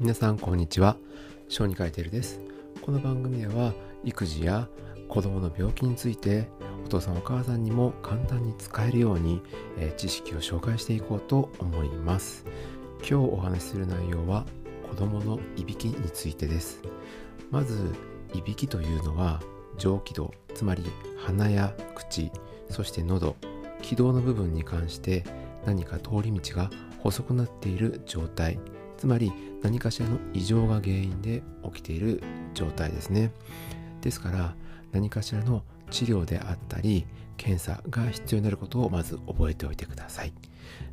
皆さんこんにちは。小児科医テルです。この番組では育児や子供の病気についてお父さんお母さんにも簡単に使えるように、え、知識を紹介していこうと思います。今日お話しする内容は子供のいびきについてです。まずいびきというのは上気道つまり鼻や口そして喉気道の部分に関して何か通り道が細くなっている状態つまり何かしらの異常が原因で起きている状態ですね。ですから何かしらの治療であったり検査が必要になることをまず覚えておいてください。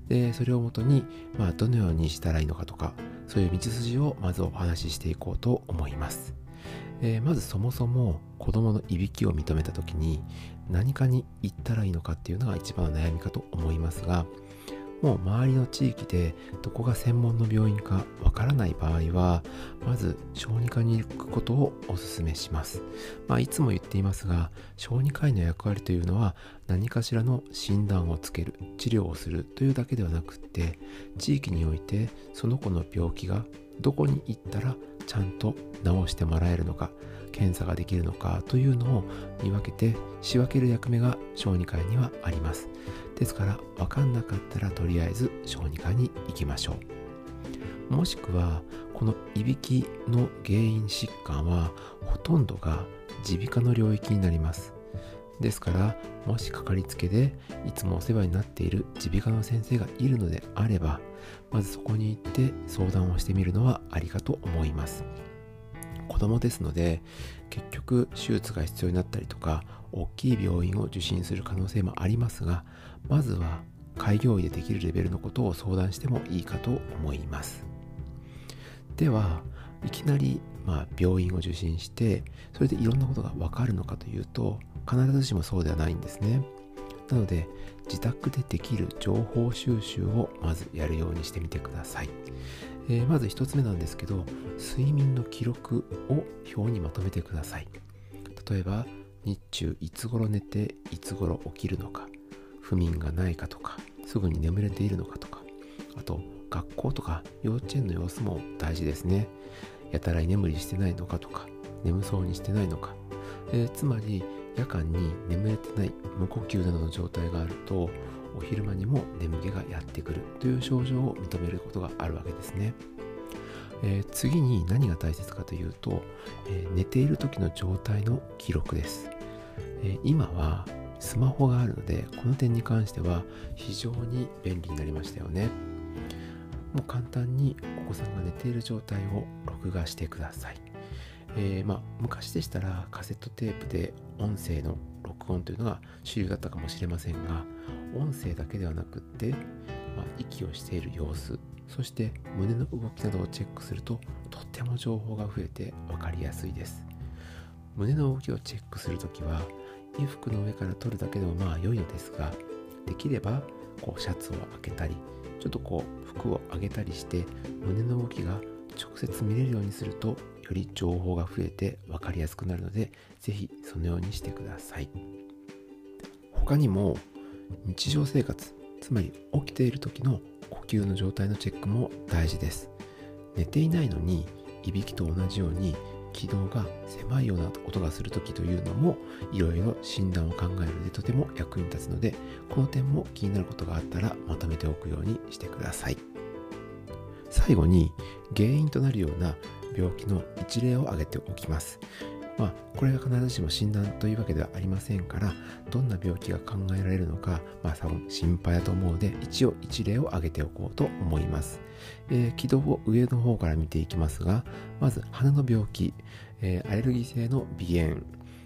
でそれをもとに、まあ、どのようにしたらいいのかとかそういう道筋をまずお話ししていこうと思います。えー、まずそもそも子供のいびきを認めた時に何かに行ったらいいのかっていうのが一番の悩みかと思いますがもう周りの地域でどこが専門の病院かわからない場合はまず小児科に行くことをお勧めします、まあ、いつも言っていますが小児科医の役割というのは何かしらの診断をつける治療をするというだけではなくって地域においてその子の病気がどこに行ったらちゃんと治してもらえるのか検査ができるのかというのを見分けて仕分ける役目が小児科医にはあります。ですから分かんなかったらとりあえず小児科に行きましょう。もしくはこのいびきの原因疾患はほとんどが耳鼻科の領域になります。ですからもしかかりつけでいつもお世話になっている耳鼻科の先生がいるのであればまずそこに行って相談をしてみるのはありかと思います。子供ですので結局手術が必要になったりとか大きい病院を受診する可能性もありますがまずは開業医でできるレベルのことを相談してもいいかと思います。ではいきなりまあ病院を受診してそれでいろんなことがわかるのかというと必ずしもそうではないんですね。なので自宅でできる情報収集をまずやるようにしてみてください、えー、まず1つ目なんですけど睡眠の記録を表にまとめてください。例えば日中いつ頃寝ていつ頃起きるのか不眠がないかとかすぐに眠れているのかとかあと学校とか幼稚園の様子も大事ですね。やたら居眠りしてないのかとか眠そうにしてないのか、えー、つまり夜間に眠れてない無呼吸などの状態があるとお昼間にも眠気がやってくるという症状を認めることがあるわけですね、えー、次に何が大切かというと、えー、寝ている時の状態の記録です、えー、今はスマホがあるのでこの点に関しては非常に便利になりましたよね。もう簡単にお子さんが寝ている状態を録画してください。えー、まあ、昔でしたらカセットテープで音声の録音というのが主流だったかもしれませんが音声だけではなくって、まあ、息をしている様子そして胸の動きなどをチェックするととっても情報が増えて分かりやすいです。胸の動きをチェックするときは衣服の上から取るだけでもまあ良いのですができればこうシャツを開けたりちょっとこう服を上げたりして胸の動きが直接見れるようにするとより情報が増えて分かりやすくなるので是非そのようにしてください。他にも日常生活つまり起きている時の呼吸の状態のチェックも大事です。寝ていないのにいびきと同じように気道が狭いような音がする時というのもいろいろ診断を考えるのでとても役に立つのでこの点も気になることがあったらまとめておくようにしてください。最後に原因となるような病気の一例を挙げておきます。まあ、これが必ずしも診断というわけではありませんから、どんな病気が考えられるのか、まあ、多分心配だと思うので、一応一例を挙げておこうと思います。えー、気道を上の方から見ていきますが、まず鼻の病気、えー、アレルギー性の鼻炎、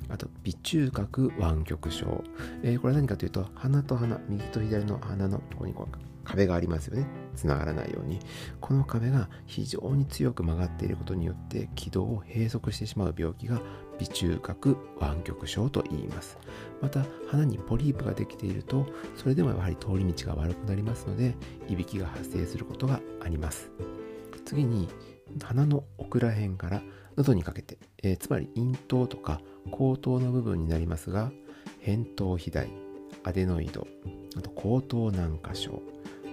あと、鼻中隔湾曲症。えー、これは何かというと、鼻と鼻、右と左の鼻のとこにこう壁がありますよね。つながらないように。この壁が非常に強く曲がっていることによって気道を閉塞してしまう病気が鼻中隔湾曲症と言います。また、鼻にポリープができていると、それでもやはり通り道が悪くなりますので、いびきが発生することがあります。次に、鼻の奥ら辺から喉にかけて、えー、つまり咽頭とか口頭の部分になりますが、扁桃肥大、アデノイド、あと口頭軟化症、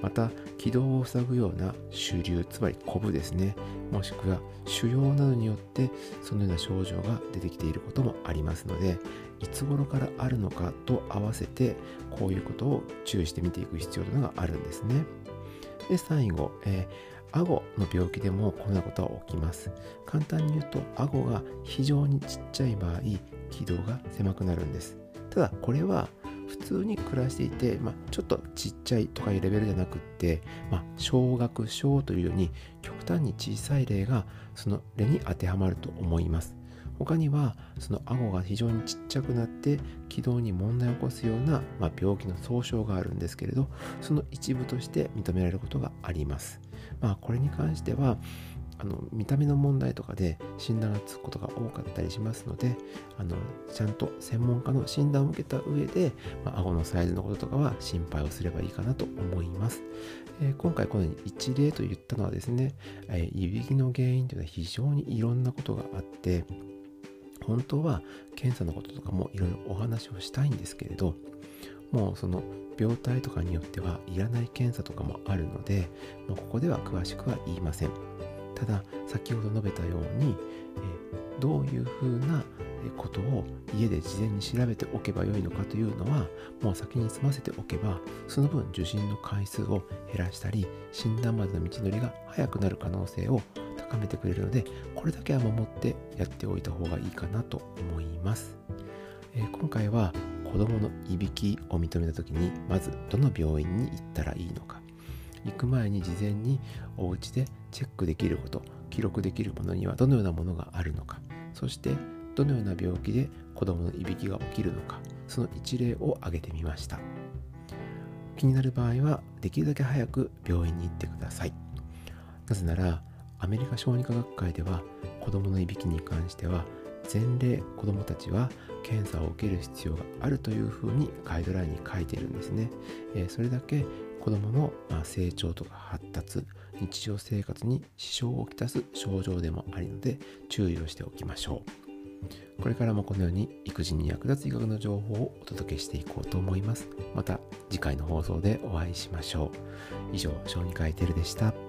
また気道を塞ぐような主流つまりコブですね。もしくは腫瘍などによってそのような症状が出てきていることもありますのでいつ頃からあるのかと合わせてこういうことを注意して見ていく必要というのがあるんですね。で最後、えー、顎の病気でもこんなことは起きます。簡単に言うと顎が非常にちっちゃい場合気道が狭くなるんです。ただこれは普通に暮らしていて、まあ、ちょっとちっちゃいとかいうレベルじゃなくって、まあ、小学小というように極端に小さい例がその例に当てはまると思います。他にはその顎が非常にちっちゃくなって気道に問題を起こすような、まあ、病気の総称があるんですけれどその一部として認められることがあります。まあこれに関してはあの見た目の問題とかで診断がつくことが多かったりしますのであのちゃんと専門家の診断を受けた上で、まあ、顎のサイズのこととかは心配をすればいいかなと思います、えー、今回このように一例と言ったのはですね、えー、いびきの原因というのは非常にいろんなことがあって本当は検査のこととかもいろいろお話をしたいんですけれどもうその病態とかによってはいらない検査とかもあるので、まあ、ここでは詳しくは言いません。ただ先ほど述べたように、えどういうふうなことを家で事前に調べておけばよいのかというのはもう先に済ませておけばその分受診の回数を減らしたり診断までの道のりが早くなる可能性を高めてくれるのでこれだけは守ってやっておいた方がいいかなと思います、えー、今回は子どものいびきを認めた時にまずどの病院に行ったらいいのか。行く前に事前にお家でチェックできること記録できるものにはどのようなものがあるのかそしてどのような病気で子どものいびきが起きるのかその一例を挙げてみました。気になる場合はできるだけ早く病院に行ってください。なぜならアメリカ小児科学会では子どものいびきに関しては前例子どもたちは検査を受ける必要があるというふうにガイドラインに書いているんですね、えー、それだけ子どもの成長とか発達日常生活に支障をきたす症状でもあるので注意をしておきましょう。これからもこのように育児に役立つ医学の情報をお届けしていこうと思います。また次回の放送でお会いしましょう。以上小児科医テルでした。